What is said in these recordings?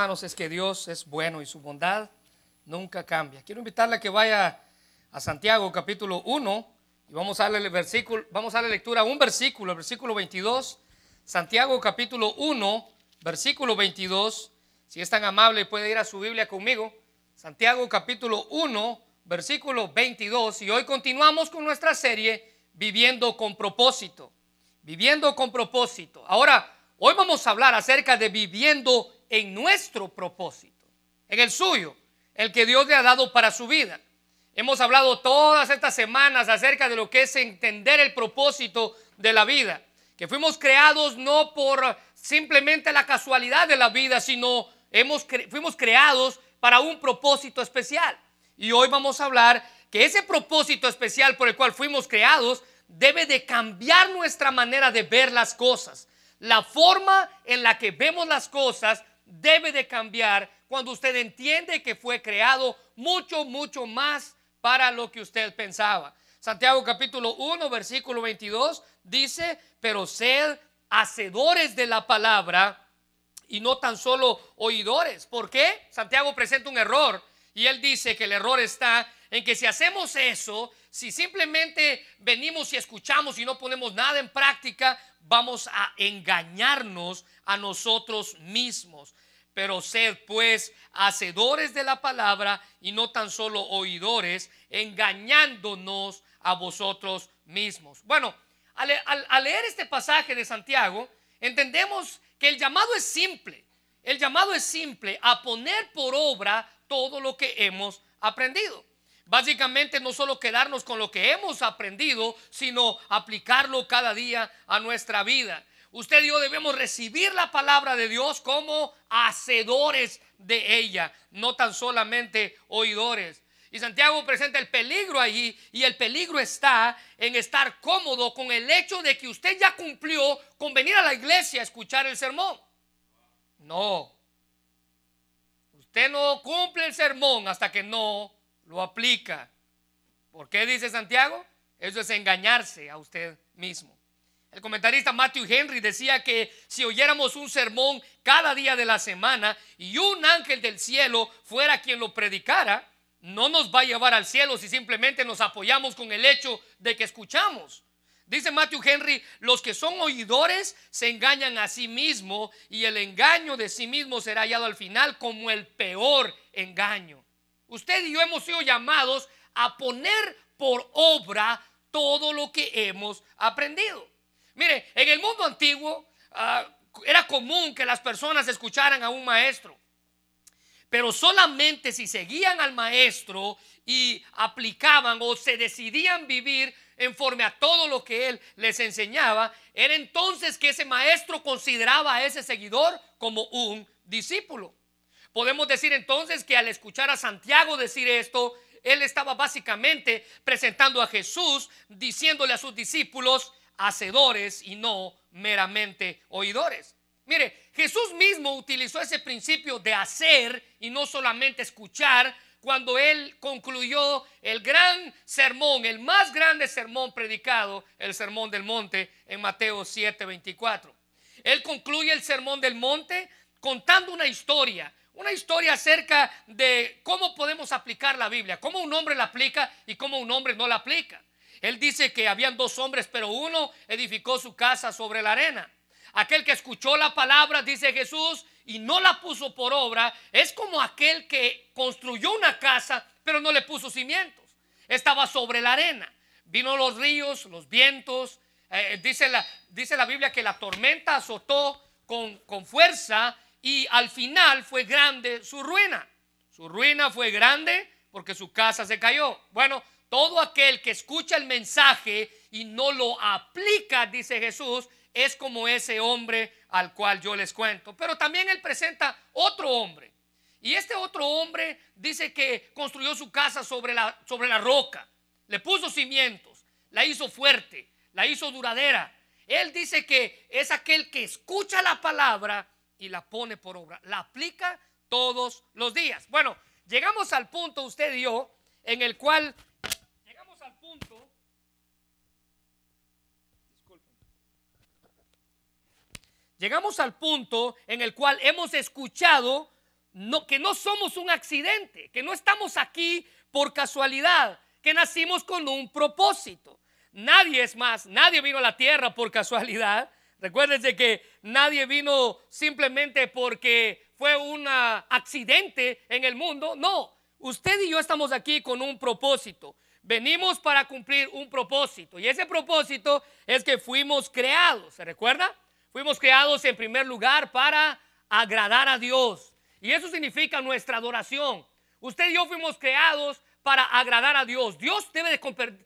Hermanos, es que Dios es bueno y su bondad nunca cambia. Quiero invitarle a que vaya a Santiago capítulo 1 y vamos a darle el versículo, vamos a darle lectura a un versículo, el versículo 22. Santiago capítulo 1, versículo 22. Si es tan amable puede ir a su Biblia conmigo. Santiago capítulo 1, versículo 22 y hoy continuamos con nuestra serie Viviendo con propósito. Viviendo con propósito. Ahora, hoy vamos a hablar acerca de viviendo en nuestro propósito, en el suyo, el que Dios le ha dado para su vida. Hemos hablado todas estas semanas acerca de lo que es entender el propósito de la vida, que fuimos creados no por simplemente la casualidad de la vida, sino hemos, fuimos creados para un propósito especial. Y hoy vamos a hablar que ese propósito especial por el cual fuimos creados debe de cambiar nuestra manera de ver las cosas. La forma en la que vemos las cosas debe de cambiar cuando usted entiende que fue creado mucho, mucho más para lo que usted pensaba. Santiago capítulo 1, versículo 22 dice, pero sed hacedores de la palabra y no tan solo oidores. ¿Por qué? Santiago presenta un error y él dice que el error está en que si hacemos eso, si simplemente venimos y escuchamos y no ponemos nada en práctica, vamos a engañarnos a nosotros mismos. Pero sed pues hacedores de la palabra y no tan solo oidores, engañándonos a vosotros mismos. Bueno, al, leer este pasaje de Santiago, entendemos que el llamado es simple. El llamado es simple a poner por obra todo lo que hemos aprendido. Básicamente no solo quedarnos con lo que hemos aprendido, sino aplicarlo cada día a nuestra vida. Usted y yo debemos recibir la palabra de Dios como hacedores de ella, no tan solamente oidores. Y Santiago presenta el peligro allí y el peligro está en estar cómodo con el hecho de que usted ya cumplió con venir a la iglesia a escuchar el sermón. No. Usted no cumple el sermón hasta que no lo aplica. ¿Por qué dice Santiago? Eso es engañarse a usted mismo. El comentarista Matthew Henry decía que si oyéramos un sermón cada día de la semana y un ángel del cielo fuera quien lo predicara, no nos va a llevar al cielo si simplemente nos apoyamos con el hecho de que escuchamos. Dice Matthew Henry, los que son oidores se engañan a sí mismos y el engaño de sí mismo será hallado al final como el peor engaño. Usted y yo hemos sido llamados a poner por obra todo lo que hemos aprendido. Mire, en el mundo antiguo ah, era común que las personas escucharan a un maestro, pero solamente si seguían al maestro y aplicaban o se decidían vivir en forma a todo lo que él les enseñaba, era entonces que ese maestro consideraba a ese seguidor como un discípulo. Podemos decir entonces que al escuchar a Santiago decir esto, él estaba básicamente presentando a Jesús, diciéndole a sus discípulos, hacedores y no meramente oidores. Mire, Jesús mismo utilizó ese principio de hacer y no solamente escuchar cuando él concluyó el gran sermón, el más grande sermón predicado, el sermón del monte en Mateo 7:24. Él concluye el sermón del monte contando una historia, una historia acerca de cómo podemos aplicar la Biblia, cómo un hombre la aplica y cómo un hombre no la aplica. Él dice que habían dos hombres, pero uno edificó su casa sobre la arena. Aquel que escuchó la palabra, dice Jesús, y no la puso por obra, es como aquel que construyó una casa, pero no le puso cimientos. Estaba sobre la arena. Vino los ríos, los vientos. Eh, dice, la, dice la Biblia que la tormenta azotó con, con fuerza y al final fue grande su ruina. Su ruina fue grande porque su casa se cayó. Bueno, todo aquel que escucha el mensaje y no lo aplica, dice Jesús, es como ese hombre al cual yo les cuento. Pero también él presenta otro hombre. Y este otro hombre dice que construyó su casa sobre la, sobre la roca. Le puso cimientos, la hizo fuerte, la hizo duradera. Él dice que es aquel que escucha la palabra y la pone por obra. La aplica todos los días. Bueno, llegamos al punto, usted y yo, en el cual Llegamos al punto en el cual hemos escuchado que no somos un accidente, que no estamos aquí por casualidad, que nacimos con un propósito. Nadie es más, nadie vino a la tierra por casualidad. Recuérdense que nadie vino simplemente porque fue un accidente en el mundo. No, usted y yo estamos aquí con un propósito. Venimos para cumplir un propósito. Y ese propósito es que fuimos creados. ¿Se recuerda? Fuimos creados en primer lugar para agradar a Dios. Y eso significa nuestra adoración. Usted y yo fuimos creados para agradar a Dios. Dios debe de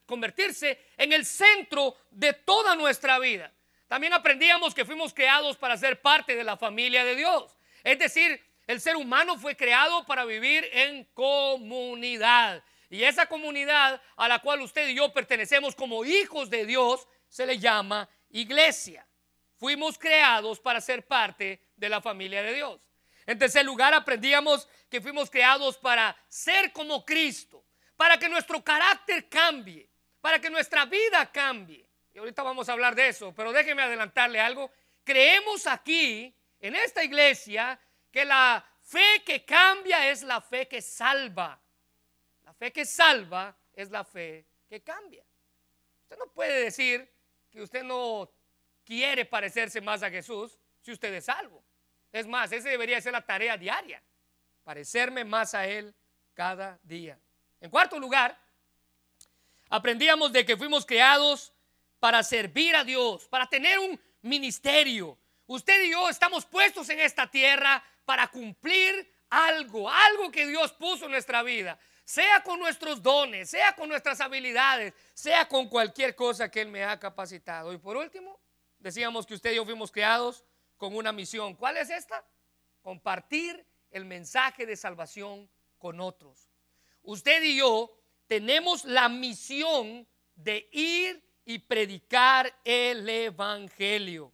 convertirse en el centro de toda nuestra vida. También aprendíamos que fuimos creados para ser parte de la familia de Dios. Es decir, el ser humano fue creado para vivir en comunidad. Y esa comunidad a la cual usted y yo pertenecemos como hijos de Dios se le llama iglesia. Fuimos creados para ser parte de la familia de Dios. En tercer lugar, aprendíamos que fuimos creados para ser como Cristo, para que nuestro carácter cambie, para que nuestra vida cambie. Y ahorita vamos a hablar de eso, pero déjeme adelantarle algo. Creemos aquí, en esta iglesia, que la fe que cambia es la fe que salva. La fe que salva es la fe que cambia. Usted no puede decir que usted no quiere parecerse más a Jesús si usted es salvo. Es más, esa debería ser la tarea diaria, parecerme más a Él cada día. En cuarto lugar, aprendíamos de que fuimos creados para servir a Dios, para tener un ministerio. Usted y yo estamos puestos en esta tierra para cumplir algo, algo que Dios puso en nuestra vida, sea con nuestros dones, sea con nuestras habilidades, sea con cualquier cosa que Él me ha capacitado. Y por último, decíamos que usted y yo fuimos creados con una misión. ¿Cuál es esta? Compartir el mensaje de salvación con otros. Usted y yo tenemos la misión de ir y predicar el Evangelio.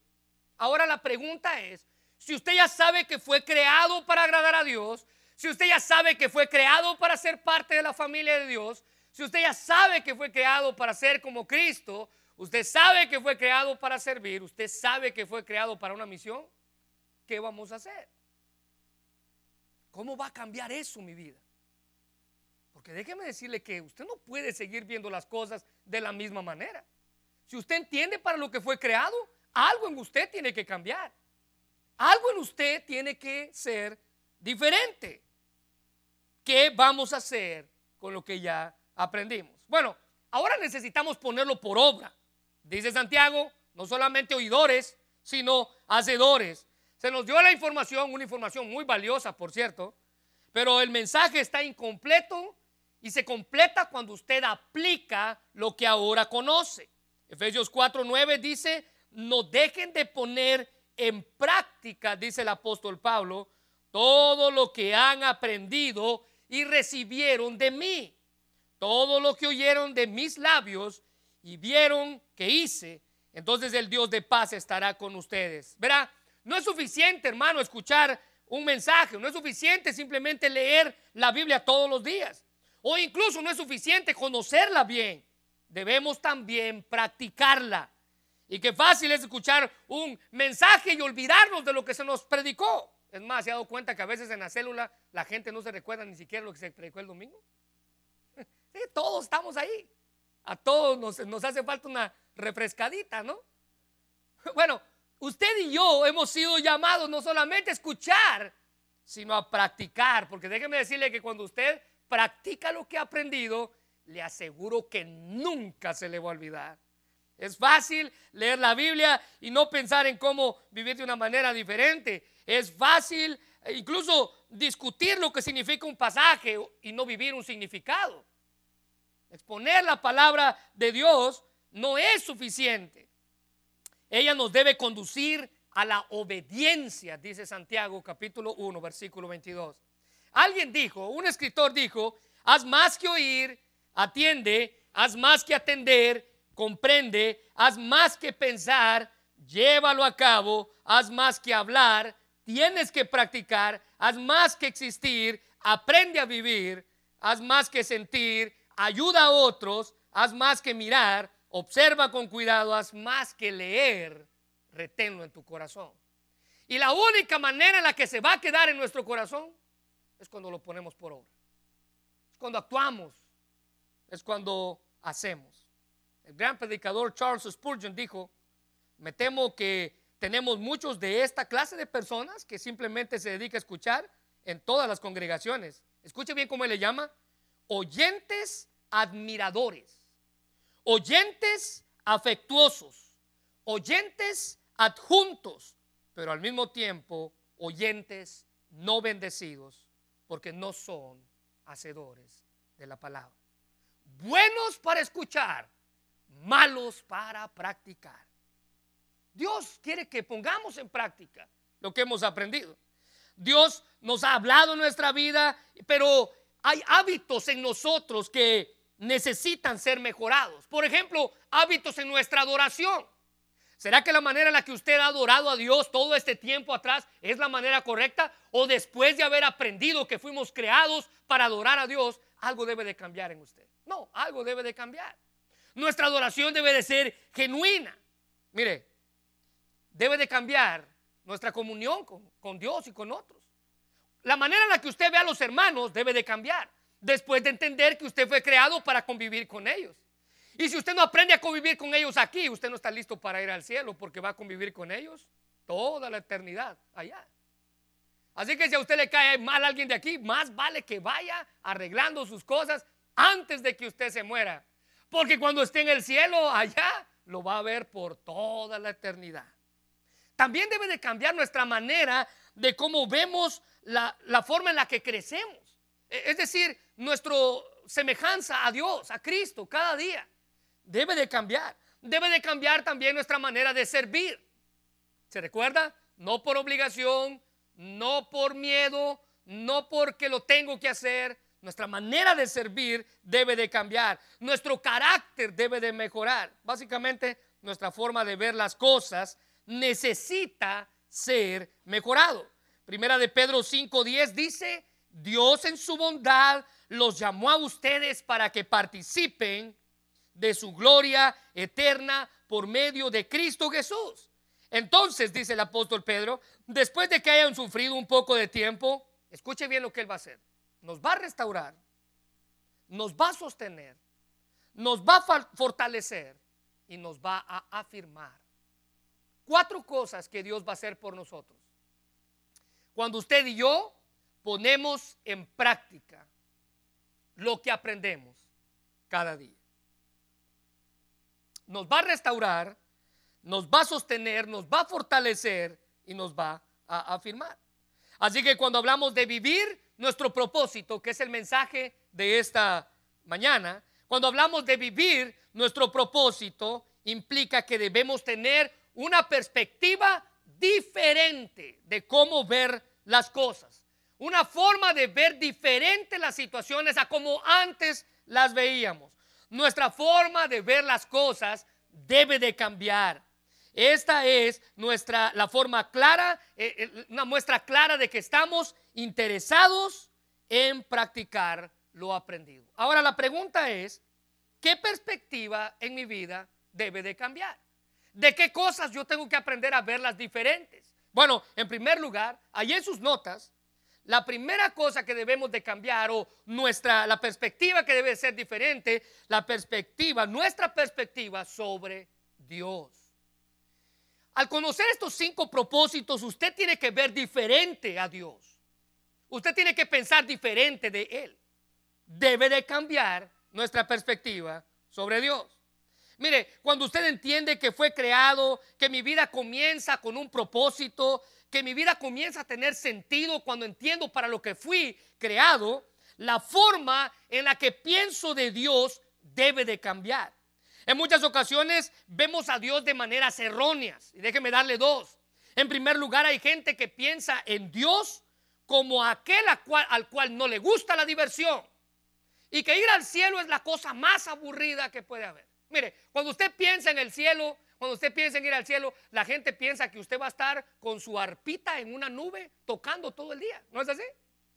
Ahora la pregunta es, si usted ya sabe que fue creado para agradar a Dios, si usted ya sabe que fue creado para ser parte de la familia de Dios, si usted ya sabe que fue creado para ser como Cristo, Usted sabe que fue creado para servir, usted sabe que fue creado para una misión. ¿Qué vamos a hacer? ¿Cómo va a cambiar eso mi vida? Porque déjeme decirle que usted no puede seguir viendo las cosas de la misma manera. Si usted entiende para lo que fue creado, algo en usted tiene que cambiar. Algo en usted tiene que ser diferente. ¿Qué vamos a hacer con lo que ya aprendimos? Bueno, ahora necesitamos ponerlo por obra. Dice Santiago, no solamente oidores, sino hacedores. Se nos dio la información, una información muy valiosa, por cierto, pero el mensaje está incompleto y se completa cuando usted aplica lo que ahora conoce. Efesios 4:9 dice, no dejen de poner en práctica, dice el apóstol Pablo, todo lo que han aprendido y recibieron de mí, todo lo que oyeron de mis labios y vieron que hice, entonces el Dios de paz estará con ustedes. Verá, no es suficiente, hermano, escuchar un mensaje, no es suficiente simplemente leer la Biblia todos los días, o incluso no es suficiente conocerla bien, debemos también practicarla. Y qué fácil es escuchar un mensaje y olvidarnos de lo que se nos predicó. Es más, ¿se ha dado cuenta que a veces en la célula la gente no se recuerda ni siquiera lo que se predicó el domingo? Sí, todos estamos ahí. A todos nos, hace falta una refrescadita, ¿no? Bueno, usted y yo hemos sido llamados no solamente a escuchar, sino a practicar, porque déjeme decirle que cuando usted practica lo que ha aprendido, le aseguro que nunca se le va a olvidar. Es fácil leer la Biblia y no pensar en cómo vivir de una manera diferente. Es fácil eh, incluso discutir lo que significa un pasaje y no vivir un significado. Exponer la palabra de Dios no es suficiente. Ella nos debe conducir a la obediencia, dice Santiago capítulo 1, versículo 22. Alguien dijo, un escritor dijo, haz más que oír, atiende, haz más que atender, comprende, haz más que pensar, llévalo a cabo, haz más que hablar, tienes que practicar, haz más que existir, aprende a vivir, haz más que sentir, ayuda a otros, haz más que mirar, observa con cuidado, haz más que leer, reténlo en tu corazón. Y la única manera en la que se va a quedar en nuestro corazón es cuando lo ponemos por obra. Es cuando actuamos, es cuando hacemos. El gran predicador Charles Spurgeon dijo, me temo que tenemos muchos de esta clase de personas que simplemente se dedica a escuchar en todas las congregaciones. Escuche bien cómo él le llama, oyentes admiradores, oyentes afectuosos, oyentes adjuntos, pero al mismo tiempo oyentes no bendecidos, porque no son hacedores de la palabra. Buenos para escuchar, malos para practicar. Dios quiere que pongamos en práctica lo que hemos aprendido. Dios nos ha hablado en nuestra vida, pero hay hábitos en nosotros que necesitan ser mejorados. Por ejemplo, hábitos en nuestra adoración. ¿Será que la manera en la que usted ha adorado a Dios todo este tiempo atrás es la manera correcta? ¿O después de haber aprendido que fuimos creados para adorar a Dios, algo debe de cambiar en usted? No, algo debe de cambiar. Nuestra adoración debe de ser genuina. Mire, debe de cambiar nuestra comunión con, Dios y con otros. La manera en la que usted ve a los hermanos debe de cambiar después de entender que usted fue creado para convivir con ellos. Y si usted no aprende a convivir con ellos aquí, usted no está listo para ir al cielo porque va a convivir con ellos toda la eternidad allá. Así que si a usted le cae mal a alguien de aquí, más vale que vaya arreglando sus cosas antes de que usted se muera. Porque cuando esté en el cielo allá, lo va a ver por toda la eternidad. También debe de cambiar nuestra manera de cómo vemos la, forma en la que crecemos. E, es decir, nuestra semejanza a Dios, a Cristo, cada día. Debe de cambiar. Debe de cambiar también nuestra manera de servir. ¿Se recuerda? No por obligación, no por miedo, no porque lo tengo que hacer. Nuestra manera de servir debe de cambiar. Nuestro carácter debe de mejorar. Básicamente, nuestra forma de ver las cosas necesita ser mejorado. Primera de Pedro 5:10 dice, Dios en su bondad los llamó a ustedes para que participen de su gloria eterna por medio de Cristo Jesús. Entonces, dice el apóstol Pedro, después de que hayan sufrido un poco de tiempo, escuche bien lo que Él va a hacer. Nos va a restaurar, nos va a sostener, nos va a fortalecer y nos va a afirmar. Cuatro cosas que Dios va a hacer por nosotros. Cuando usted y yo ponemos en práctica lo que aprendemos cada día. Nos va a restaurar, nos va a sostener, nos va a fortalecer y nos va a afirmar. Así que cuando hablamos de vivir nuestro propósito, que es el mensaje de esta mañana, cuando hablamos de vivir nuestro propósito, implica que debemos tener una perspectiva diferente de cómo ver las cosas una forma de ver diferente las situaciones a como antes las veíamos. Nuestra forma de ver las cosas debe de cambiar. Esta es nuestra la forma clara, eh, eh, una muestra clara de que estamos interesados en practicar lo aprendido. Ahora la pregunta es, ¿qué perspectiva en mi vida debe de cambiar? ¿De qué cosas yo tengo que aprender a verlas diferentes? Bueno, en primer lugar, ahí en sus notas la primera cosa que debemos de cambiar o nuestra la perspectiva que debe ser diferente, la perspectiva, nuestra perspectiva sobre Dios. Al conocer estos cinco propósitos, usted tiene que ver diferente a Dios. Usted tiene que pensar diferente de Él. Debe de cambiar nuestra perspectiva sobre Dios. Mire, cuando usted entiende que fue creado, que mi vida comienza con un propósito, que mi vida comienza a tener sentido cuando entiendo para lo que fui creado, la forma en la que pienso de Dios debe de cambiar. En muchas ocasiones vemos a Dios de maneras erróneas. Y déjeme darle dos. En primer lugar, hay gente que piensa en Dios como aquel al cual no le gusta la diversión. Y que ir al cielo es la cosa más aburrida que puede haber. Mire, cuando usted piensa en el cielo, cuando usted piensa en ir al cielo, la gente piensa que usted va a estar con su arpita en una nube tocando todo el día. ¿No es así?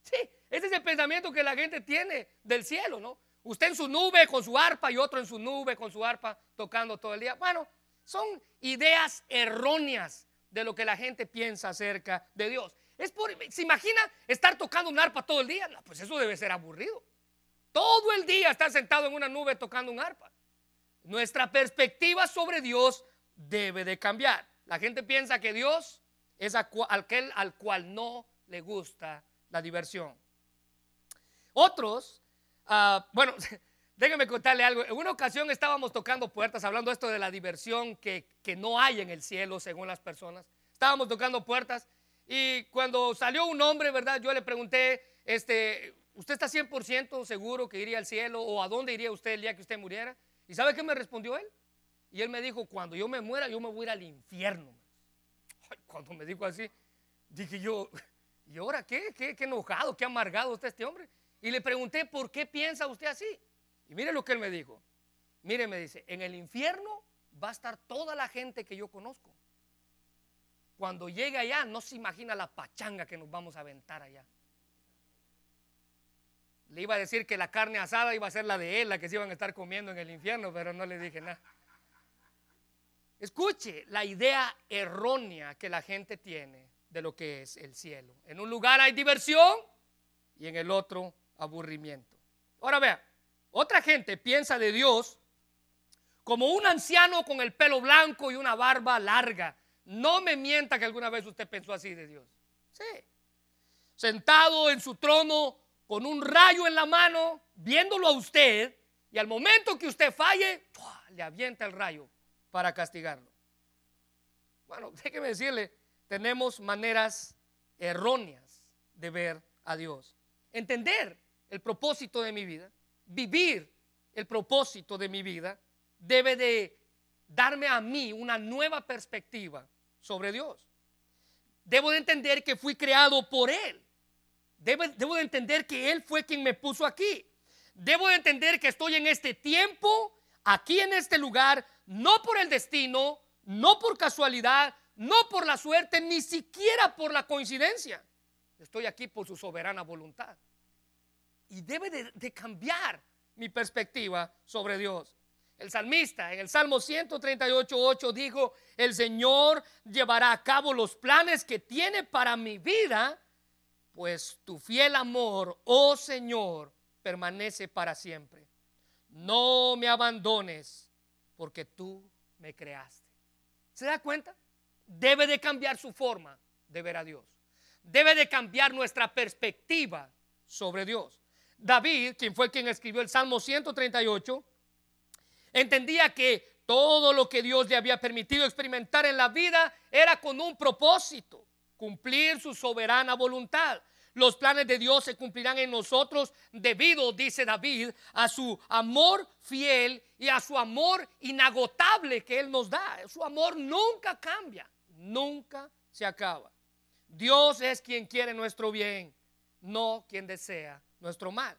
Sí, ese es el pensamiento que la gente tiene del cielo, ¿no? Usted en su nube con su arpa y otro en su nube con su arpa tocando todo el día. Bueno, son ideas erróneas de lo que la gente piensa acerca de Dios. Es por, ¿Se imagina estar tocando un arpa todo el día? Pues eso debe ser aburrido. Todo el día estar sentado en una nube tocando un arpa. Nuestra perspectiva sobre Dios debe de cambiar. La gente piensa que Dios es aquel al cual no le gusta la diversión. Otros, ah, bueno, déjenme contarle algo. En una ocasión estábamos tocando puertas, hablando esto de la diversión que, que no hay en el cielo, según las personas. Estábamos tocando puertas y cuando salió un hombre, ¿verdad? Yo le pregunté, este, ¿usted está 100% seguro que iría al cielo o a dónde iría usted el día que usted muriera? ¿Y sabe qué me respondió él? Y él me dijo, cuando yo me muera, yo me voy a ir al infierno. cuando me dijo así, dije yo, ¿y ahora qué? ¿Qué, qué enojado, qué amargado está este hombre? Y le pregunté, ¿por qué piensa usted así? Y mire lo que él me dijo. Mire, me dice, en el infierno va a estar toda la gente que yo conozco. Cuando llegue allá, no se imagina la pachanga que nos vamos a aventar allá. Le iba a decir que la carne asada iba a ser la de él, la que se iban a estar comiendo en el infierno, pero no le dije nada. Escuche la idea errónea que la gente tiene de lo que es el cielo. En un lugar hay diversión y en el otro aburrimiento. Ahora vea, otra gente piensa de Dios como un anciano con el pelo blanco y una barba larga. No me mienta que alguna vez usted pensó así de Dios. Sí. Sentado en su trono con un rayo en la mano, viéndolo a usted, y al momento que usted falle, le avienta el rayo para castigarlo. Bueno, déjeme decirle, tenemos maneras erróneas de ver a Dios. Entender el propósito de mi vida, vivir el propósito de mi vida, debe de darme a mí una nueva perspectiva sobre Dios. Debo de entender que fui creado por Él Debo, de entender que Él fue quien me puso aquí. Debo de entender que estoy en este tiempo, aquí en este lugar, no por el destino, no por casualidad, no por la suerte, ni siquiera por la coincidencia. Estoy aquí por su soberana voluntad. Y debe de, cambiar mi perspectiva sobre Dios. El salmista en el Salmo 138.8 dijo, el Señor llevará a cabo los planes que tiene para mi vida pues tu fiel amor, oh Señor, permanece para siempre. No me abandones, porque tú me creaste. ¿Se da cuenta? Debe de cambiar su forma de ver a Dios. Debe de cambiar nuestra perspectiva sobre Dios. David, quien fue quien escribió el Salmo 138, entendía que todo lo que Dios le había permitido experimentar en la vida era con un propósito cumplir su soberana voluntad. Los planes de Dios se cumplirán en nosotros debido, dice David, a su amor fiel y a su amor inagotable que Él nos da. Su amor nunca cambia, nunca se acaba. Dios es quien quiere nuestro bien, no quien desea nuestro mal.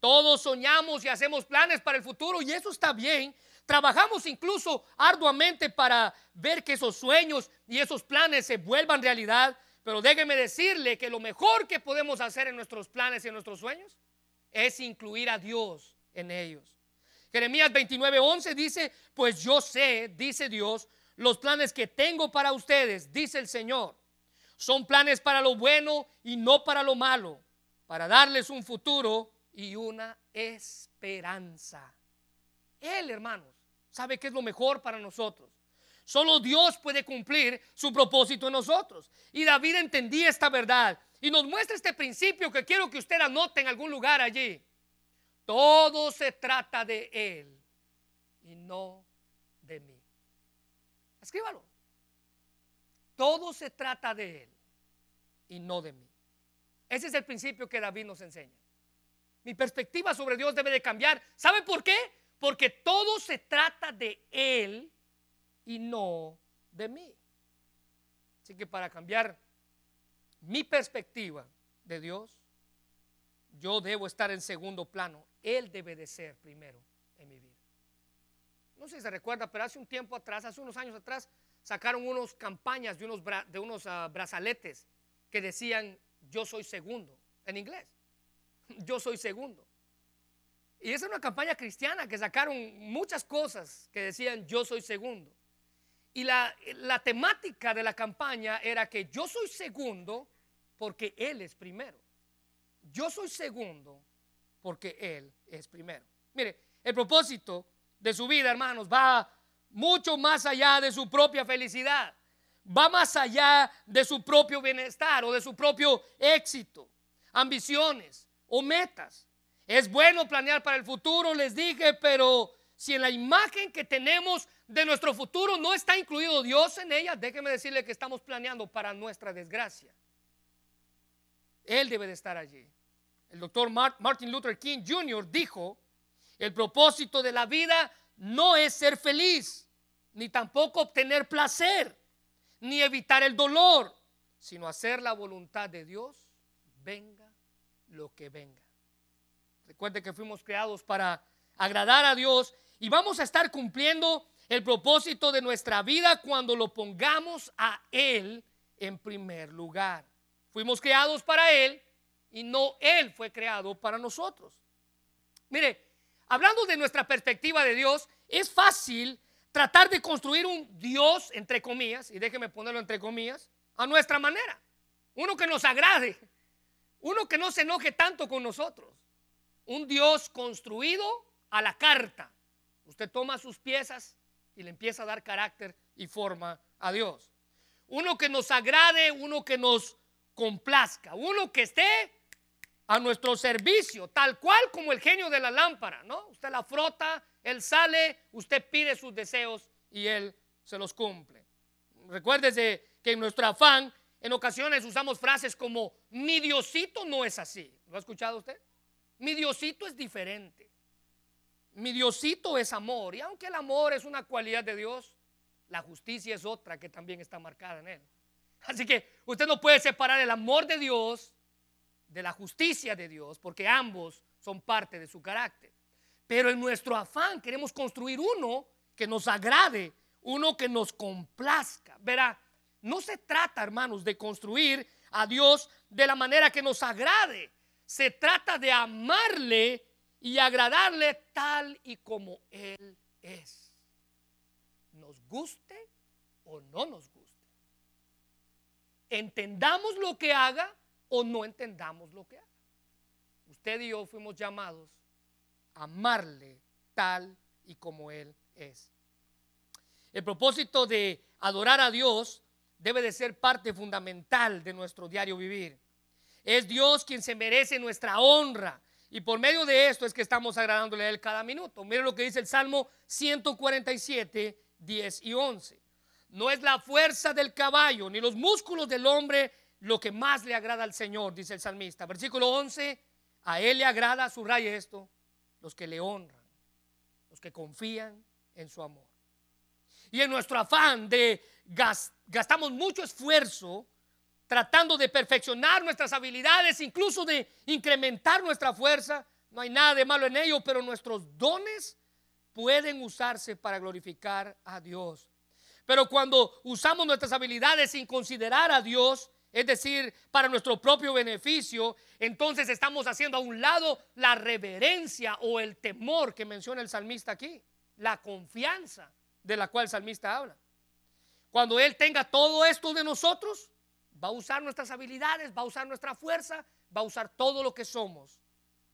Todos soñamos y hacemos planes para el futuro y eso está bien. Trabajamos incluso arduamente para ver que esos sueños y esos planes se vuelvan realidad. Pero déjeme decirle que lo mejor que podemos hacer en nuestros planes y en nuestros sueños es incluir a Dios en ellos. Jeremías 29:11 dice, pues yo sé, dice Dios, los planes que tengo para ustedes, dice el Señor, son planes para lo bueno y no para lo malo, para darles un futuro y una esperanza. Él, hermanos, sabe que es lo mejor para nosotros. Solo Dios puede cumplir su propósito en nosotros. Y David entendía esta verdad y nos muestra este principio que quiero que usted anote en algún lugar allí. Todo se trata de Él y no de mí. Escríbalo. Todo se trata de Él y no de mí. Ese es el principio que David nos enseña. Mi perspectiva sobre Dios debe de cambiar. ¿Sabe por qué? Porque todo se trata de Él y no de mí. Así que para cambiar mi perspectiva de Dios, yo debo estar en segundo plano. Él debe de ser primero en mi vida. No sé si se recuerda, pero hace un tiempo atrás, hace unos años atrás, sacaron unas campañas de unos, de unos ah, brazaletes que decían yo soy segundo en inglés. Yo soy segundo. Y esa es una campaña cristiana que sacaron muchas cosas que decían yo soy segundo. Y la, temática de la campaña era que yo soy segundo porque Él es primero. Yo soy segundo porque Él es primero. Mire, el propósito de su vida, hermanos, va mucho más allá de su propia felicidad. Va más allá de su propio bienestar o de su propio éxito, ambiciones o metas. Es bueno planear para el futuro, les dije, pero si en la imagen que tenemos de nuestro futuro no está incluido Dios en ella, déjeme decirle que estamos planeando para nuestra desgracia. Él debe de estar allí. El doctor Martin Luther King Jr. dijo, el propósito de la vida no es ser feliz, ni tampoco obtener placer, ni evitar el dolor, sino hacer la voluntad de Dios, venga lo que venga. Recuerde que fuimos creados para agradar a Dios y vamos a estar cumpliendo el propósito de nuestra vida cuando lo pongamos a Él en primer lugar. Fuimos creados para Él y no Él fue creado para nosotros. Mire, hablando de nuestra perspectiva de Dios, es fácil tratar de construir un Dios, entre comillas, y déjeme ponerlo entre comillas, a nuestra manera. Uno que nos agrade, uno que no se enoje tanto con nosotros. Un Dios construido a la carta. Usted toma sus piezas y le empieza a dar carácter y forma a Dios. Uno que nos agrade, uno que nos complazca, uno que esté a nuestro servicio, tal cual como el genio de la lámpara, ¿no? Usted la frota, él sale, usted pide sus deseos y él se los cumple. Recuérdese que en nuestro afán, en ocasiones usamos frases como, mi Diosito no es así. ¿Lo ha escuchado usted? Mi Diosito es diferente. Mi Diosito es amor. Y aunque el amor es una cualidad de Dios, la justicia es otra que también está marcada en él. Así que usted no puede separar el amor de Dios de la justicia de Dios, porque ambos son parte de su carácter. Pero en nuestro afán queremos construir uno que nos agrade, uno que nos complazca. Verá, no se trata, hermanos, de construir a Dios de la manera que nos agrade. Se trata de amarle y agradarle tal y como Él es. Nos guste o no nos guste entendamos lo que haga o no entendamos lo que haga. Usted y yo fuimos llamados a amarle tal y como Él es. El propósito de adorar a Dios debe de ser parte fundamental de nuestro diario vivir. Es Dios quien se merece nuestra honra. Y por medio de esto es que estamos agradándole a Él cada minuto. Mire lo que dice el Salmo 147, 10 y 11. No es la fuerza del caballo ni los músculos del hombre lo que más le agrada al Señor, dice el salmista. Versículo 11, a Él le agrada, subraya esto, los que le honran, los que confían en su amor. Y en nuestro afán de gastamos mucho esfuerzo tratando de perfeccionar nuestras habilidades, incluso de incrementar nuestra fuerza. No hay nada de malo en ello, pero nuestros dones pueden usarse para glorificar a Dios. Pero cuando usamos nuestras habilidades sin considerar a Dios, es decir, para nuestro propio beneficio, entonces estamos haciendo a un lado la reverencia o el temor que menciona el salmista aquí, la confianza de la cual el salmista habla. Cuando Él tenga todo esto de nosotros, va a usar nuestras habilidades, va a usar nuestra fuerza, va a usar todo lo que somos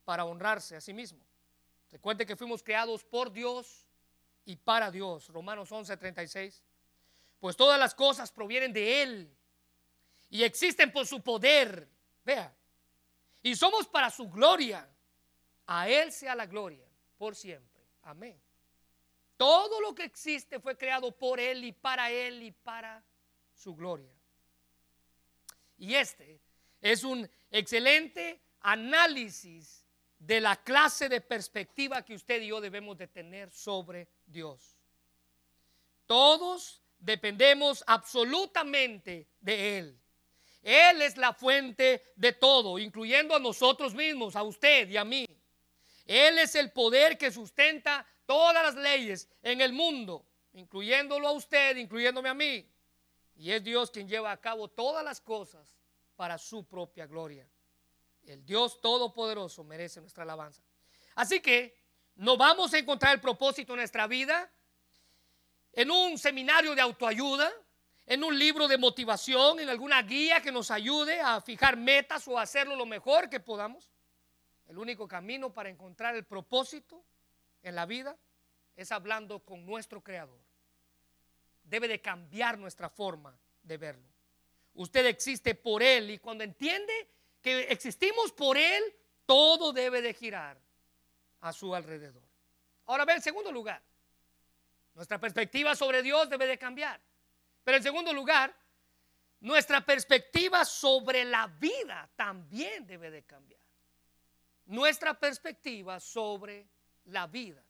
para honrarse a sí mismo. Recuerde que fuimos creados por Dios y para Dios. Romanos 11, 36 pues todas las cosas provienen de Él y existen por su poder. Vea, y somos para su gloria. A Él sea la gloria por siempre. Amén. Todo lo que existe fue creado por Él y para Él y para su gloria. Y este es un excelente análisis de la clase de perspectiva que usted y yo debemos de tener sobre Dios. Todos dependemos absolutamente de Él. Él es la fuente de todo, incluyendo a nosotros mismos, a usted y a mí. Él es el poder que sustenta todas las leyes en el mundo, incluyéndolo a usted, incluyéndome a mí. Y es Dios quien lleva a cabo todas las cosas para su propia gloria. El Dios Todopoderoso merece nuestra alabanza. Así que no vamos a encontrar el propósito en nuestra vida en un seminario de autoayuda, en un libro de motivación, en alguna guía que nos ayude a fijar metas o a hacerlo lo mejor que podamos. El único camino para encontrar el propósito en la vida es hablando con nuestro Creador. Debe de cambiar nuestra forma de verlo. Usted existe por Él y cuando entiende que existimos por Él, todo debe de girar a su alrededor. Ahora ve, en segundo lugar, nuestra perspectiva sobre Dios debe de cambiar. Pero en segundo lugar, nuestra perspectiva sobre la vida también debe de cambiar. Nuestra perspectiva sobre la vida.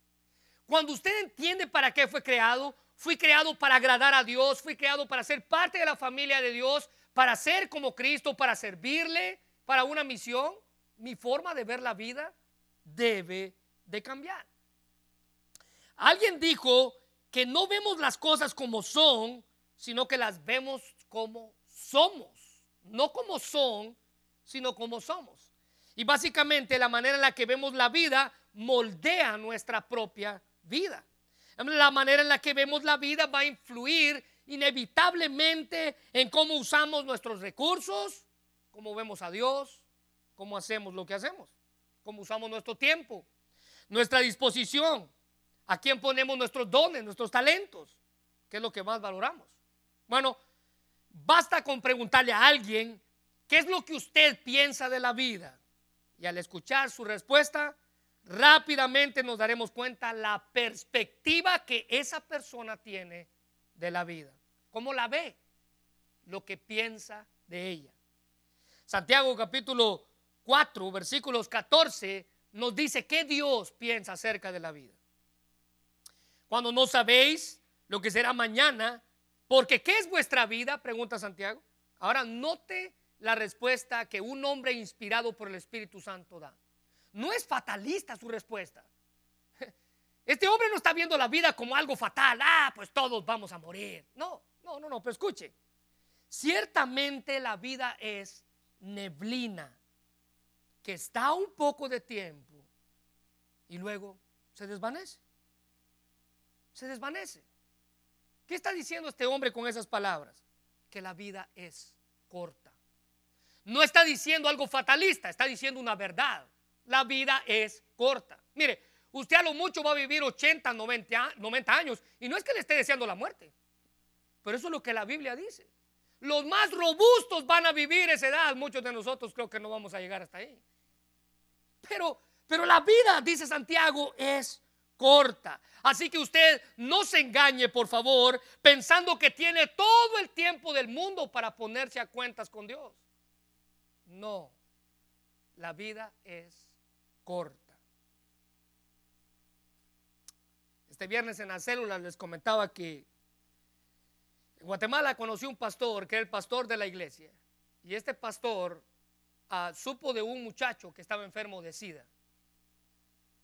Cuando usted entiende para qué fue creado, fui creado para agradar a Dios, fui creado para ser parte de la familia de Dios, para ser como Cristo, para servirle, para una misión, mi forma de ver la vida debe de cambiar. Alguien dijo que no vemos las cosas como son, sino que las vemos como somos. No como son, sino como somos. Y básicamente la manera en la que vemos la vida moldea nuestra propia vida. La manera en la que vemos la vida va a influir inevitablemente en cómo usamos nuestros recursos, cómo vemos a Dios, cómo hacemos lo que hacemos, cómo usamos nuestro tiempo, nuestra disposición, a quién ponemos nuestros dones, nuestros talentos, qué es lo que más valoramos. Bueno, basta con preguntarle a alguien qué es lo que usted piensa de la vida y al escuchar su respuesta, rápidamente nos daremos cuenta la perspectiva que esa persona tiene de la vida. ¿Cómo la ve? Lo que piensa de ella. Santiago capítulo 4, versículos 14, nos dice qué Dios piensa acerca de la vida. Cuando no sabéis lo que será mañana, porque ¿qué es vuestra vida? Pregunta Santiago. Ahora note la respuesta que un hombre inspirado por el Espíritu Santo da. No es fatalista su respuesta. Este hombre no está viendo la vida como algo fatal. Ah, pues todos vamos a morir. No, no, no, no, pero escuche. Ciertamente la vida es neblina que está un poco de tiempo y luego se desvanece. Se desvanece. ¿Qué está diciendo este hombre con esas palabras? Que la vida es corta. No está diciendo algo fatalista, está diciendo una verdad la vida es corta. Mire, usted a lo mucho va a vivir 80, 90, 90 años y no es que le esté deseando la muerte, pero eso es lo que la Biblia dice. Los más robustos van a vivir esa edad, muchos de nosotros creo que no vamos a llegar hasta ahí. Pero, pero la vida, dice Santiago, es corta. Así que usted no se engañe, por favor, pensando que tiene todo el tiempo del mundo para ponerse a cuentas con Dios. No, la vida es corta. Este viernes en las células les comentaba que en Guatemala conocí un pastor que era el pastor de la iglesia. Y este pastor ah, supo de un muchacho que estaba enfermo de SIDA.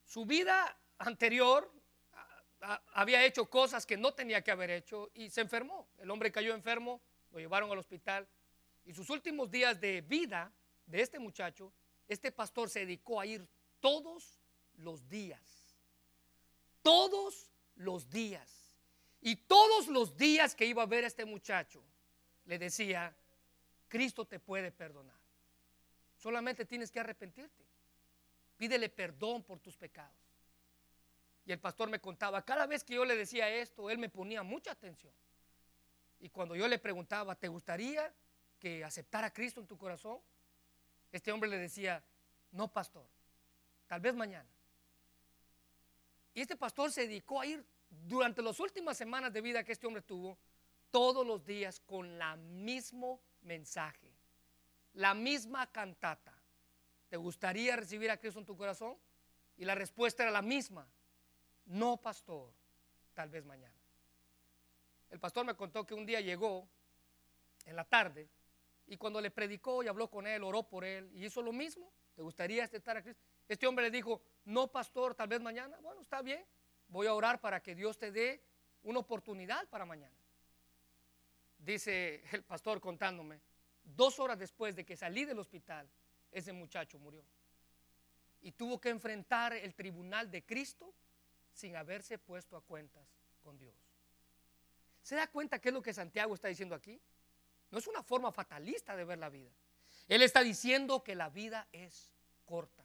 Su vida anterior ah, ah, había hecho cosas que no tenía que haber hecho y se enfermó. El hombre cayó enfermo, lo llevaron al hospital y sus últimos días de vida de este muchacho, este pastor se dedicó a ir todos los días. Todos los días. Y todos los días que iba a ver a este muchacho, le decía, Cristo te puede perdonar. Solamente tienes que arrepentirte. Pídele perdón por tus pecados. Y el pastor me contaba, cada vez que yo le decía esto, él me ponía mucha atención. Y cuando yo le preguntaba, ¿te gustaría que aceptara a Cristo en tu corazón? Este hombre le decía, no, pastor, tal vez mañana. Y este pastor se dedicó a ir durante las últimas semanas de vida que este hombre tuvo, todos los días con la mismo mensaje, la misma cantata. ¿Te gustaría recibir a Cristo en tu corazón? Y la respuesta era la misma. No, pastor, tal vez mañana. El pastor me contó que un día llegó en la tarde y cuando le predicó y habló con él, oró por él y hizo lo mismo. ¿Te gustaría aceptar a Cristo? Este hombre le dijo, no, pastor, tal vez mañana. Bueno, está bien. Voy a orar para que Dios te dé una oportunidad para mañana. Dice el pastor contándome, dos horas después de que salí del hospital, ese muchacho murió. Y tuvo que enfrentar el tribunal de Cristo sin haberse puesto a cuentas con Dios. ¿Se da cuenta qué es lo que Santiago está diciendo aquí? No es una forma fatalista de ver la vida. Él está diciendo que la vida es corta.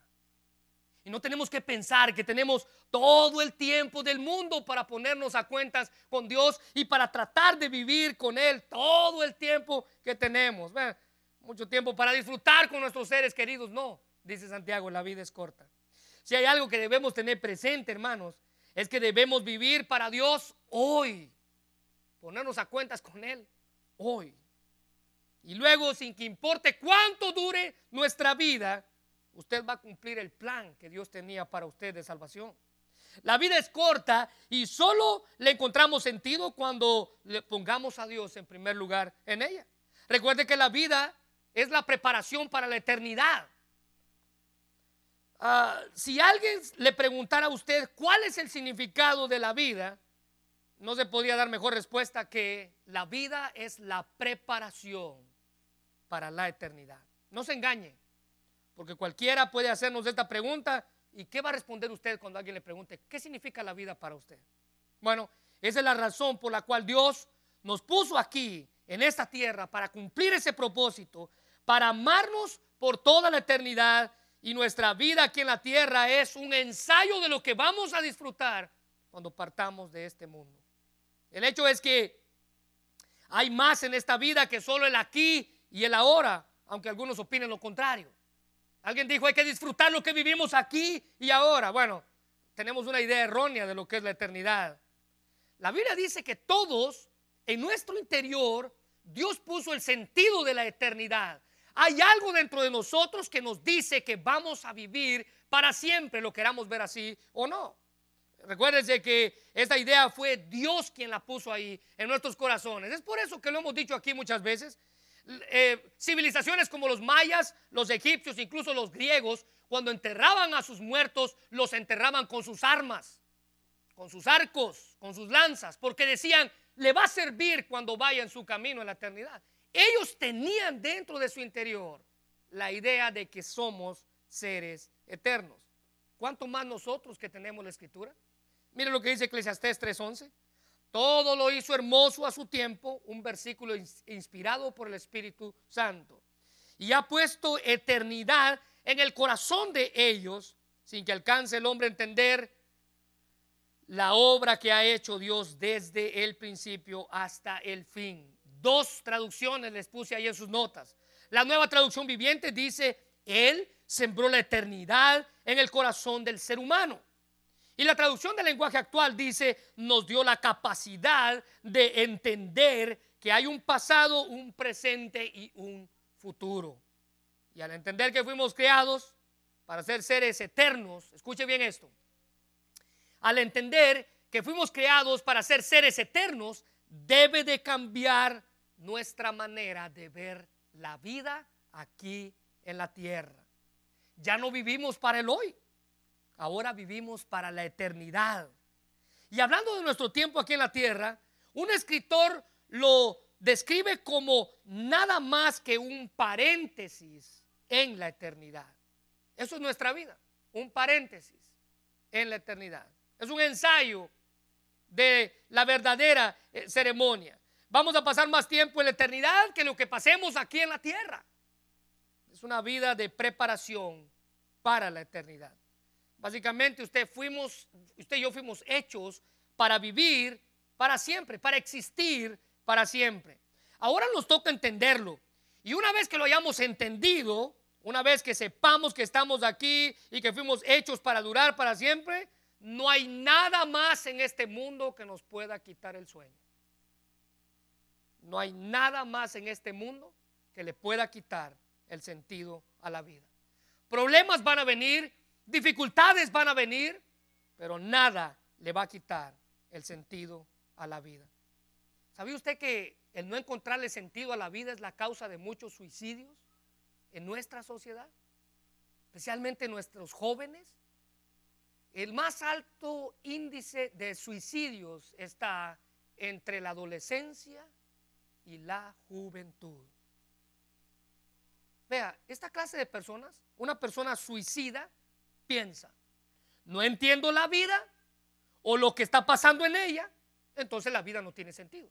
Y no tenemos que pensar que tenemos todo el tiempo del mundo para ponernos a cuentas con Dios y para tratar de vivir con Él todo el tiempo que tenemos. Mucho tiempo para disfrutar con nuestros seres queridos. No, dice Santiago, la vida es corta. Si hay algo que debemos tener presente, hermanos, es que debemos vivir para Dios hoy. Ponernos a cuentas con Él hoy. Y luego, sin que importe cuánto dure nuestra vida, usted va a cumplir el plan que Dios tenía para usted de salvación. La vida es corta y solo le encontramos sentido cuando le pongamos a Dios en primer lugar en ella. Recuerde que la vida es la preparación para la eternidad. Ah, si alguien le preguntara a usted cuál es el significado de la vida, no se podría dar mejor respuesta que la vida es la preparación para la eternidad. No se engañe. Porque cualquiera puede hacernos esta pregunta. ¿Y qué va a responder usted cuando alguien le pregunte, ¿qué significa la vida para usted? Bueno, esa es la razón por la cual Dios nos puso aquí, en esta tierra, para cumplir ese propósito, para amarnos por toda la eternidad. Y nuestra vida aquí en la tierra es un ensayo de lo que vamos a disfrutar cuando partamos de este mundo. El hecho es que hay más en esta vida que solo el aquí y el ahora, aunque algunos opinen lo contrario. Alguien dijo, hay que disfrutar lo que vivimos aquí y ahora. Bueno, tenemos una idea errónea de lo que es la eternidad. La Biblia dice que todos en nuestro interior Dios puso el sentido de la eternidad. Hay algo dentro de nosotros que nos dice que vamos a vivir para siempre, lo queramos ver así o no. Recuérdense que esta idea fue Dios quien la puso ahí en nuestros corazones. Es por eso que lo hemos dicho aquí muchas veces. Eh, civilizaciones como los mayas, los egipcios, incluso los griegos, cuando enterraban a sus muertos, los enterraban con sus armas, con sus arcos, con sus lanzas, porque decían, le va a servir cuando vaya en su camino en la eternidad. Ellos tenían dentro de su interior la idea de que somos seres eternos. ¿Cuánto más nosotros que tenemos la escritura? Mire lo que dice Eclesiastés 3:11. Todo lo hizo hermoso a su tiempo, un versículo inspirado por el Espíritu Santo. Y ha puesto eternidad en el corazón de ellos, sin que alcance el hombre a entender la obra que ha hecho Dios desde el principio hasta el fin. Dos traducciones les puse ahí en sus notas. La nueva traducción viviente dice, Él sembró la eternidad en el corazón del ser humano. Y la traducción del lenguaje actual dice, nos dio la capacidad de entender que hay un pasado, un presente y un futuro. Y al entender que fuimos creados para ser seres eternos, escuche bien esto, al entender que fuimos creados para ser seres eternos, debe de cambiar nuestra manera de ver la vida aquí en la tierra. Ya no vivimos para el hoy ahora vivimos para la eternidad. Y hablando de nuestro tiempo aquí en la tierra, un escritor lo describe como nada más que un paréntesis en la eternidad. Eso es nuestra vida, un paréntesis en la eternidad. Es un ensayo de la verdadera eh, ceremonia. Vamos a pasar más tiempo en la eternidad que lo que pasemos aquí en la tierra. Es una vida de preparación para la eternidad. Básicamente usted fuimos, usted y yo fuimos hechos para vivir para siempre, para existir para siempre. Ahora nos toca entenderlo. Y una vez que lo hayamos entendido, una vez que sepamos que estamos aquí y que fuimos hechos para durar para siempre, no hay nada más en este mundo que nos pueda quitar el sueño. No hay nada más en este mundo que le pueda quitar el sentido a la vida. Problemas van a venir, Dificultades van a venir, pero nada le va a quitar el sentido a la vida. ¿Sabía usted que el no encontrarle sentido a la vida es la causa de muchos suicidios en nuestra sociedad? Especialmente nuestros jóvenes. El más alto índice de suicidios está entre la adolescencia y la juventud. Vea, esta clase de personas, una persona suicida, piensa, no entiendo la vida o lo que está pasando en ella, entonces la vida no tiene sentido.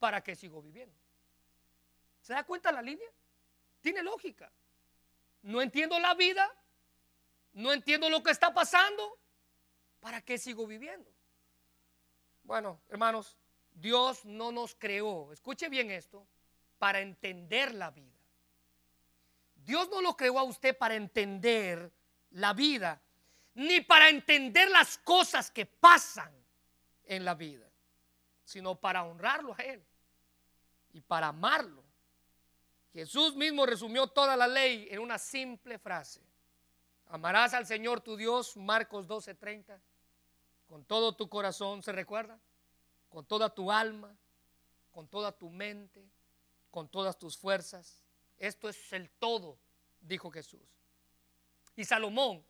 ¿para qué sigo viviendo? ¿Se da cuenta la línea? Tiene lógica. No entiendo la vida, no entiendo lo que está pasando, ¿para qué sigo viviendo? Bueno, hermanos, Dios no nos creó, escuche bien esto, para entender la vida. Dios no lo creó a usted para entender la vida, ni para entender las cosas que pasan en la vida, sino para honrarlo a Él y para amarlo. Jesús mismo resumió toda la ley en una simple frase. Amarás al Señor tu Dios, Marcos 12:30, con todo tu corazón, ¿se recuerda? Con toda tu alma, con toda tu mente, con todas tus fuerzas. Esto es el todo, dijo Jesús. Y Salomón,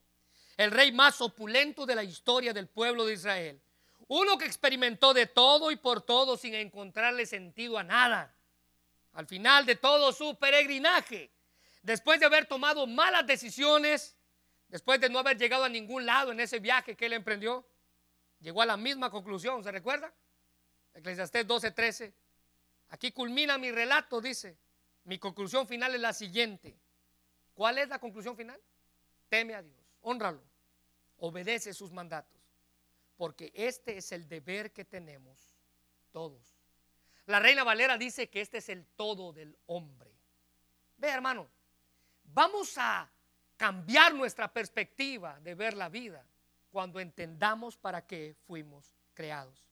el rey más opulento de la historia del pueblo de Israel, uno que experimentó de todo y por todo sin encontrarle sentido a nada. Al final de todo su peregrinaje, después de haber tomado malas decisiones, después de no haber llegado a ningún lado en ese viaje que él emprendió, llegó a la misma conclusión, ¿se recuerda? Eclesiastés 12:13. Aquí culmina mi relato, dice. Mi conclusión final es la siguiente. ¿Cuál es la conclusión final? Teme a Dios, honralo, obedece sus mandatos, porque este es el deber que tenemos todos. La reina Valera dice que este es el todo del hombre. Ve, hermano, vamos a cambiar nuestra perspectiva de ver la vida cuando entendamos para qué fuimos creados.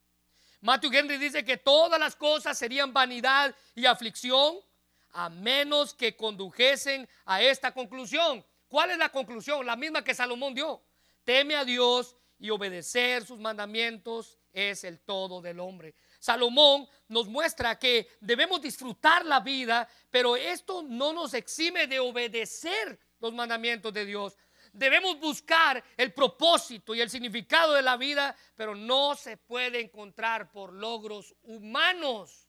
Matthew Henry dice que todas las cosas serían vanidad y aflicción a menos que condujesen a esta conclusión. ¿Cuál es la conclusión? La misma que Salomón dio. Teme a Dios y obedecer sus mandamientos es el todo del hombre. Salomón nos muestra que debemos disfrutar la vida, pero esto no nos exime de obedecer los mandamientos de Dios. Debemos buscar el propósito y el significado de la vida, pero no se puede encontrar por logros humanos.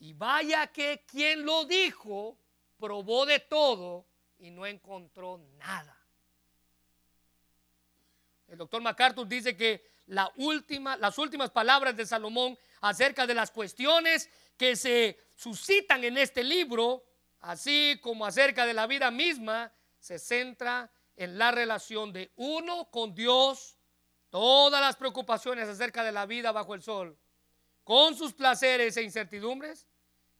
Y vaya que quien lo dijo probó de todo y no encontró nada. El doctor MacArthur dice que la última, las últimas palabras de Salomón acerca de las cuestiones que se suscitan en este libro, así como acerca de la vida misma, se centra en la relación de uno con Dios, todas las preocupaciones acerca de la vida bajo el sol, con sus placeres e incertidumbres,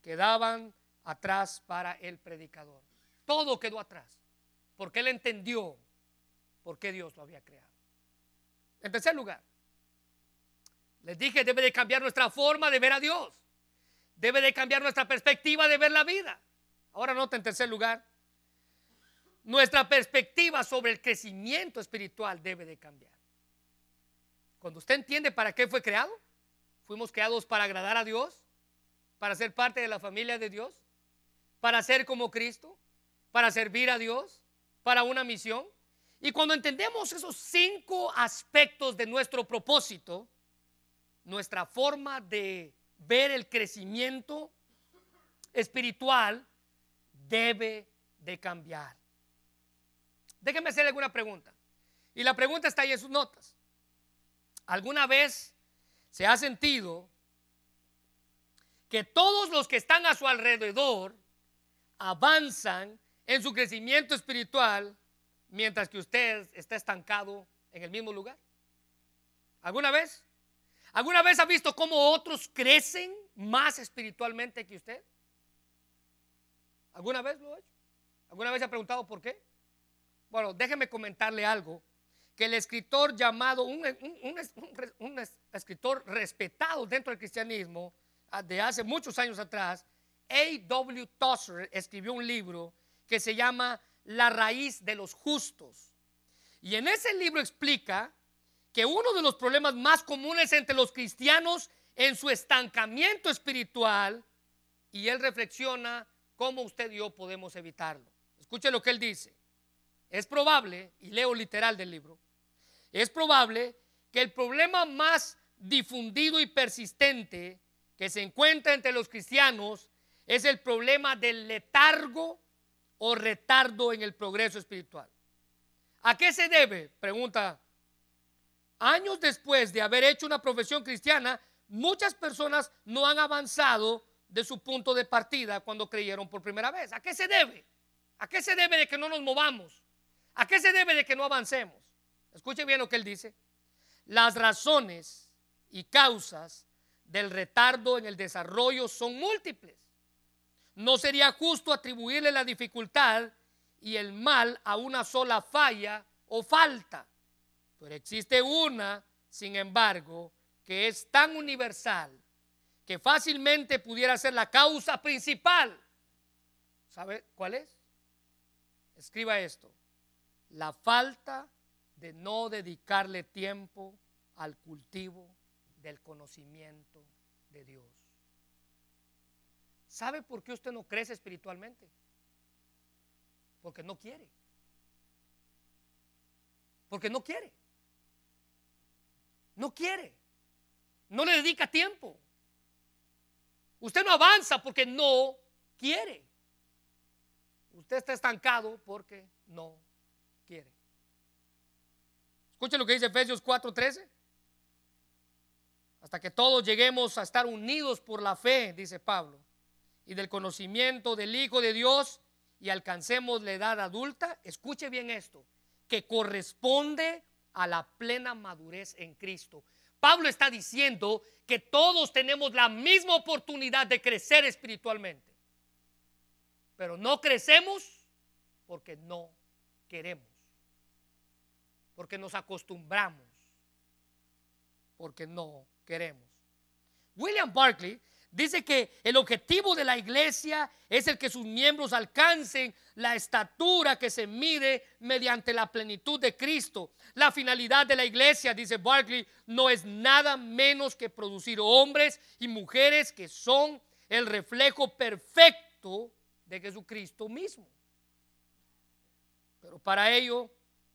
quedaban atrás para el predicador. Todo quedó atrás, porque él entendió por qué Dios lo había creado. En tercer lugar, les dije, debe de cambiar nuestra forma de ver a Dios. Debe de cambiar nuestra perspectiva de ver la vida. Ahora nota en tercer lugar, nuestra perspectiva sobre el crecimiento espiritual debe de cambiar. Cuando usted entiende para qué fue creado, fuimos creados para agradar a Dios, para ser parte de la familia de Dios, para ser como Cristo, para servir a Dios, para una misión. Y cuando entendemos esos cinco aspectos de nuestro propósito, nuestra forma de ver el crecimiento espiritual debe de cambiar. Déjenme hacerle alguna pregunta. Y la pregunta está ahí en sus notas. ¿Alguna vez se ha sentido que todos los que están a su alrededor avanzan en su crecimiento espiritual mientras que usted está estancado en el mismo lugar? ¿Alguna vez? ¿Alguna vez ha visto cómo otros crecen más espiritualmente que usted? ¿Alguna vez lo ha hecho? ¿Alguna vez ha preguntado por qué? Bueno, déjeme comentarle algo. Que el escritor llamado, un, escritor respetado dentro del cristianismo, ah, de hace muchos años atrás, A.W. Tozer escribió un libro que se llama La raíz de los justos. Y en ese libro explica que uno de los problemas más comunes entre los cristianos en su estancamiento espiritual, y él reflexiona cómo usted y yo podemos evitarlo. Escuche lo que él dice. Es probable, y leo literal del libro, es probable que el problema más difundido y persistente que se encuentra entre los cristianos es el problema del letargo o retardo en el progreso espiritual. ¿A qué se debe? Pregunta. Años después de haber hecho una profesión cristiana, muchas personas no han avanzado de su punto de partida cuando creyeron por primera vez. ¿A qué se debe? ¿A qué se debe de que no nos movamos? ¿A qué se debe de que no avancemos? Escuche bien lo que él dice. Las razones y causas del retardo en el desarrollo son múltiples. No sería justo atribuirle la dificultad y el mal a una sola falla o falta. Pero existe una, sin embargo, que es tan universal que fácilmente pudiera ser la causa principal. ¿Sabe cuál es? Escriba esto. La falta de no dedicarle tiempo al cultivo del conocimiento de Dios. ¿Sabe por qué usted no crece espiritualmente? Porque no quiere. Porque no quiere. No quiere. No le dedica tiempo. Usted no avanza porque no quiere. Usted está estancado porque no quiere. Escuche lo que dice Efesios 4:13. Hasta que todos lleguemos a estar unidos por la fe, dice Pablo, y del conocimiento del Hijo de Dios y alcancemos la edad adulta, escuche bien esto, que corresponde a la plena madurez en Cristo. Pablo está diciendo que todos tenemos la misma oportunidad de crecer espiritualmente. Pero no crecemos porque no queremos. Porque nos acostumbramos. Porque no queremos. William Barclay Dice que el objetivo de la iglesia es el que sus miembros alcancen la estatura que se mide mediante la plenitud de Cristo. La finalidad de la iglesia, dice Barclay, no es nada menos que producir hombres y mujeres que son el reflejo perfecto de Jesucristo mismo. Pero para ello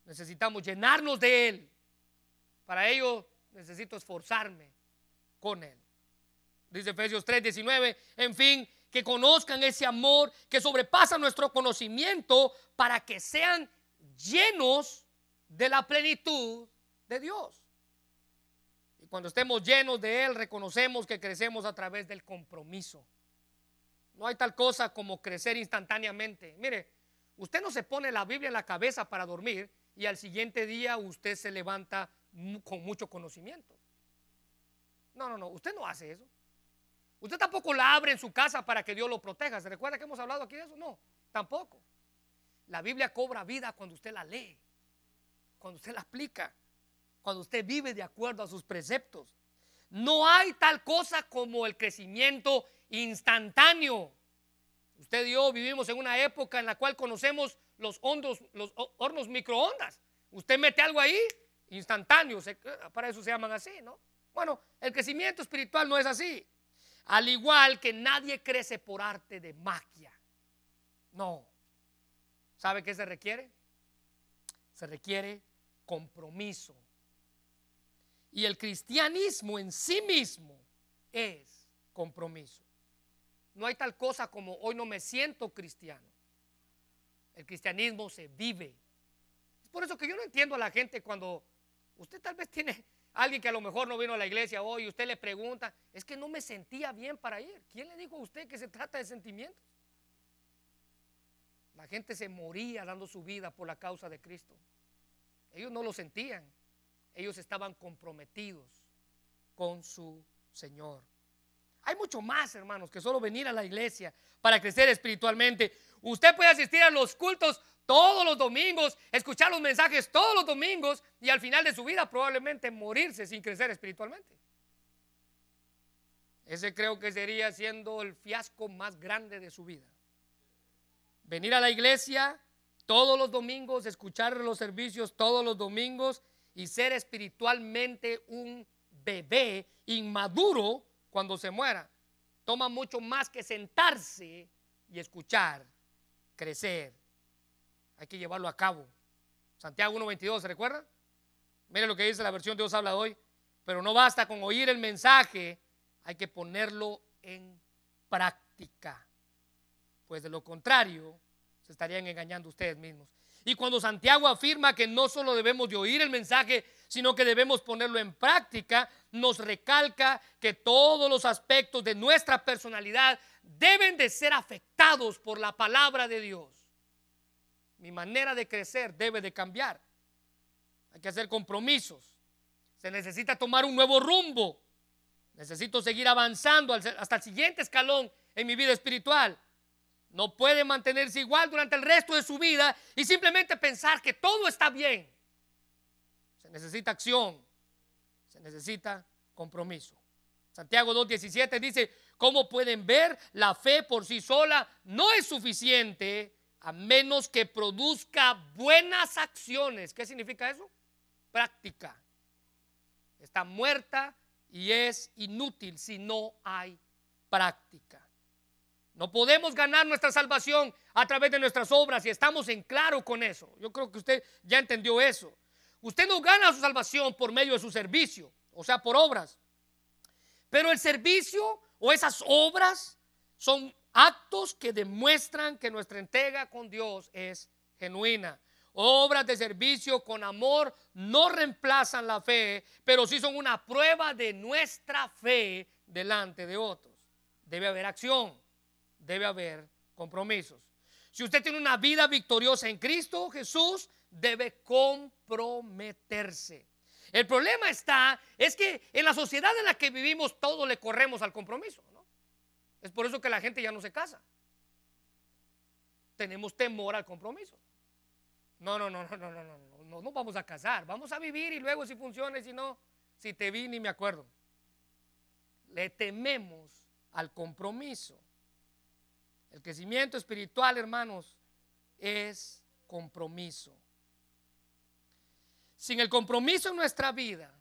necesitamos llenarnos de Él. Para ello necesito esforzarme con Él dice Efesios 3, 19, en fin, que conozcan ese amor que sobrepasa nuestro conocimiento para que sean llenos de la plenitud de Dios. Y cuando estemos llenos de Él, reconocemos que crecemos a través del compromiso. No hay tal cosa como crecer instantáneamente. Mire, usted no se pone la Biblia en la cabeza para dormir y al siguiente día usted se levanta con mucho conocimiento. No, no, no, usted no hace eso. Usted tampoco la abre en su casa para que Dios lo proteja. ¿Se recuerda que hemos hablado aquí de eso? No, tampoco. La Biblia cobra vida cuando usted la lee, cuando usted la aplica, cuando usted vive de acuerdo a sus preceptos. No hay tal cosa como el crecimiento instantáneo. Usted y yo vivimos en una época en la cual conocemos los, los hornos microondas. Usted mete algo ahí, instantáneo, para eso se llaman así, ¿no? Bueno, el crecimiento espiritual no es así. Al igual que nadie crece por arte de magia. No. ¿Sabe qué se requiere? Se requiere compromiso. Y el cristianismo en sí mismo es compromiso. No hay tal cosa como hoy no me siento cristiano. El cristianismo se vive. Es por eso que yo no entiendo a la gente cuando usted tal vez tiene Alguien que a lo mejor no vino a la iglesia hoy y usted le pregunta, es que no me sentía bien para ir. ¿Quién le dijo a usted que se trata de sentimientos? La gente se moría dando su vida por la causa de Cristo. Ellos no lo sentían. Ellos estaban comprometidos con su Señor. Hay mucho más, hermanos, que solo venir a la iglesia para crecer espiritualmente. Usted puede asistir a los cultos todos los domingos, escuchar los mensajes todos los domingos y al final de su vida probablemente morirse sin crecer espiritualmente. Ese creo que sería siendo el fiasco más grande de su vida. Venir a la iglesia todos los domingos, escuchar los servicios todos los domingos y ser espiritualmente un bebé inmaduro cuando se muera. Toma mucho más que sentarse y escuchar, crecer hay que llevarlo a cabo. Santiago 1.22, ¿se recuerda? Mire lo que dice la versión Dios habla hoy. Pero no basta con oír el mensaje, hay que ponerlo en práctica. Pues de lo contrario, se estarían engañando ustedes mismos. Y cuando Santiago afirma que no solo debemos de oír el mensaje, sino que debemos ponerlo en práctica, nos recalca que todos los aspectos de nuestra personalidad deben de ser afectados por la palabra de Dios. Mi manera de crecer debe de cambiar. Hay que hacer compromisos. Se necesita tomar un nuevo rumbo. Necesito seguir avanzando hasta el siguiente escalón en mi vida espiritual. No puede mantenerse igual durante el resto de su vida y simplemente pensar que todo está bien. Se necesita acción, se necesita compromiso. Santiago 2.17 dice, ¿cómo pueden ver? La fe por sí sola no es suficiente a menos que produzca buenas acciones. ¿Qué significa eso? Práctica. Está muerta y es inútil si no hay práctica. No podemos ganar nuestra salvación a través de nuestras obras y estamos en claro con eso. Yo creo que usted ya entendió eso. Usted no gana su salvación por medio de su servicio, o sea, por obras. Pero el servicio o esas obras son actos que demuestran que nuestra entrega con Dios es genuina. Obras de servicio con amor no reemplazan la fe, pero sí son una prueba de nuestra fe delante de otros. Debe haber acción, debe haber compromisos. Si usted tiene una vida victoriosa en Cristo Jesús, debe comprometerse. El problema está, es que en la sociedad en la que vivimos todo le corremos al compromiso. Es por eso que la gente ya no se casa. Tenemos temor al compromiso. No, no, no, no, no, no, no, no, no nos vamos a casar. Vamos a vivir y luego si funciona y si no, si te vi ni me acuerdo. Le tememos al compromiso. El crecimiento espiritual, hermanos, es compromiso. Sin el compromiso en nuestra vida,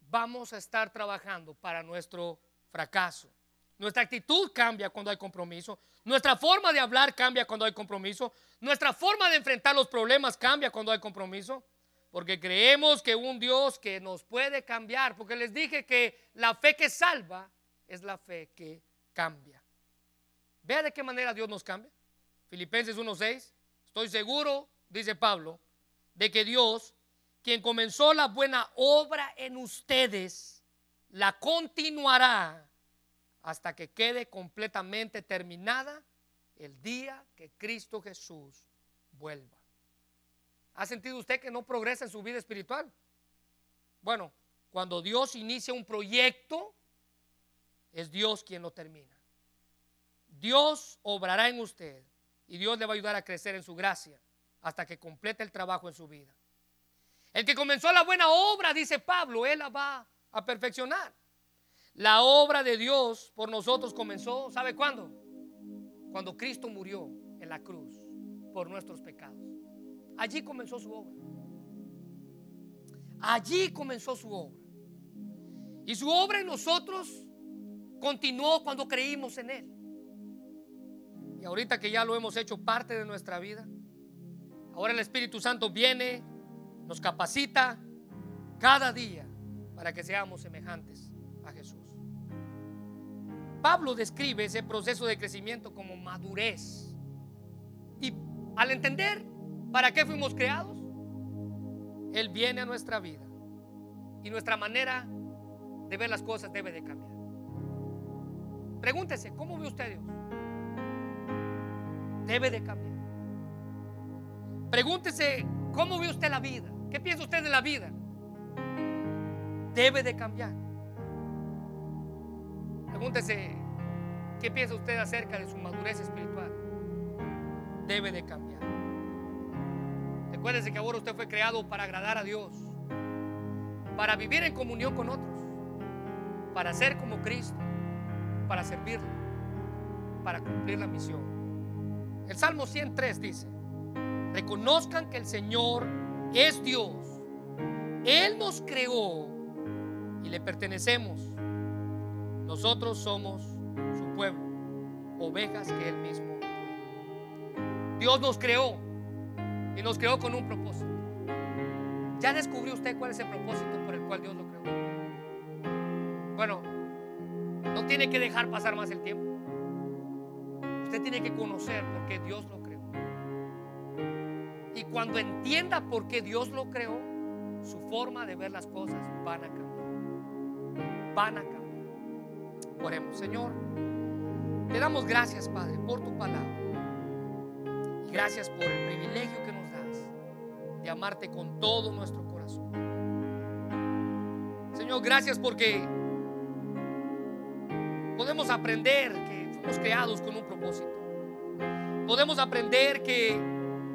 vamos a estar trabajando para nuestro fracaso. Nuestra actitud cambia cuando hay compromiso. Nuestra forma de hablar cambia cuando hay compromiso. Nuestra forma de enfrentar los problemas cambia cuando hay compromiso. Porque creemos que un Dios que nos puede cambiar. Porque les dije que la fe que salva es la fe que cambia. Vea de qué manera Dios nos cambia. Filipenses 1.6. Estoy seguro, dice Pablo, de que Dios, quien comenzó la buena obra en ustedes, la continuará hasta que quede completamente terminada el día que Cristo Jesús vuelva. ¿Ha sentido usted que no progresa en su vida espiritual? Bueno, cuando Dios inicia un proyecto, es Dios quien lo termina. Dios obrará en usted y Dios le va a ayudar a crecer en su gracia hasta que complete el trabajo en su vida. El que comenzó la buena obra, dice Pablo, Él la va a perfeccionar. La obra de Dios por nosotros comenzó, ¿sabe cuándo? Cuando Cristo murió en la cruz por nuestros pecados. Allí comenzó su obra. Allí comenzó su obra. Y su obra en nosotros continuó cuando creímos en Él. Y ahorita que ya lo hemos hecho parte de nuestra vida, ahora el Espíritu Santo viene, nos capacita cada día para que seamos semejantes. Pablo describe ese proceso de crecimiento como madurez. Y al entender para qué fuimos creados, Él viene a nuestra vida. Y nuestra manera de ver las cosas debe de cambiar. Pregúntese, ¿cómo ve usted Dios? Debe de cambiar. Pregúntese, ¿cómo ve usted la vida? ¿Qué piensa usted de la vida? Debe de cambiar. Pregúntese, ¿qué piensa usted acerca de su madurez espiritual? Debe de cambiar. Recuérdese que ahora usted fue creado para agradar a Dios, para vivir en comunión con otros, para ser como Cristo, para servirle, para cumplir la misión. El Salmo 103 dice, reconozcan que el Señor es Dios. Él nos creó y le pertenecemos. Nosotros somos su pueblo, ovejas que Él mismo. Dios nos creó y nos creó con un propósito. ¿Ya descubrió usted cuál es el propósito por el cual Dios lo creó? Bueno, no tiene que dejar pasar más el tiempo. Usted tiene que conocer por qué Dios lo creó. Y cuando entienda por qué Dios lo creó, su forma de ver las cosas van a cambiar. van a cambiar. Oremos, Señor. Te damos gracias, Padre, por tu palabra. Y gracias por el privilegio que nos das de amarte con todo nuestro corazón. Señor, gracias porque podemos aprender que fuimos creados con un propósito. Podemos aprender que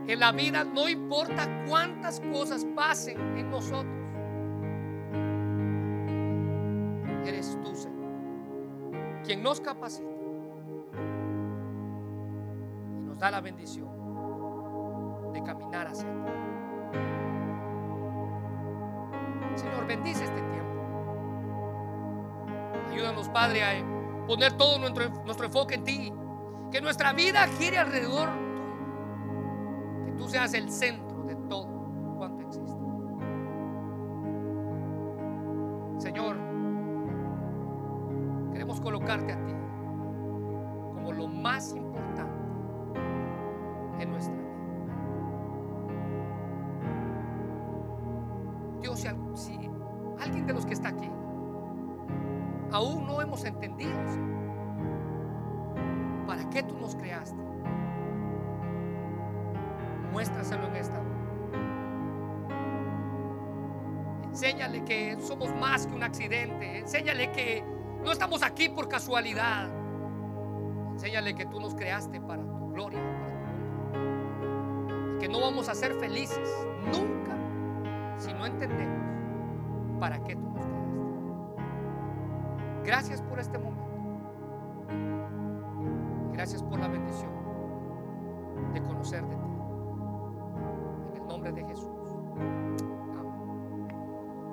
en la vida no importa cuántas cosas pasen en nosotros. Quien nos capacita y nos da la bendición de caminar hacia ti. Señor, bendice este tiempo. Ayúdanos, Padre, a poner todo nuestro, nuestro enfoque en ti. Que nuestra vida gire alrededor tuyo. Que tú seas el centro casualidad. Enséñale que tú nos creaste para tu gloria, para tu honra. Y que no vamos a ser felices nunca si no entendemos para qué tú nos creaste. Gracias por este momento. Gracias por la bendición de conocer de ti. En el nombre de Jesús.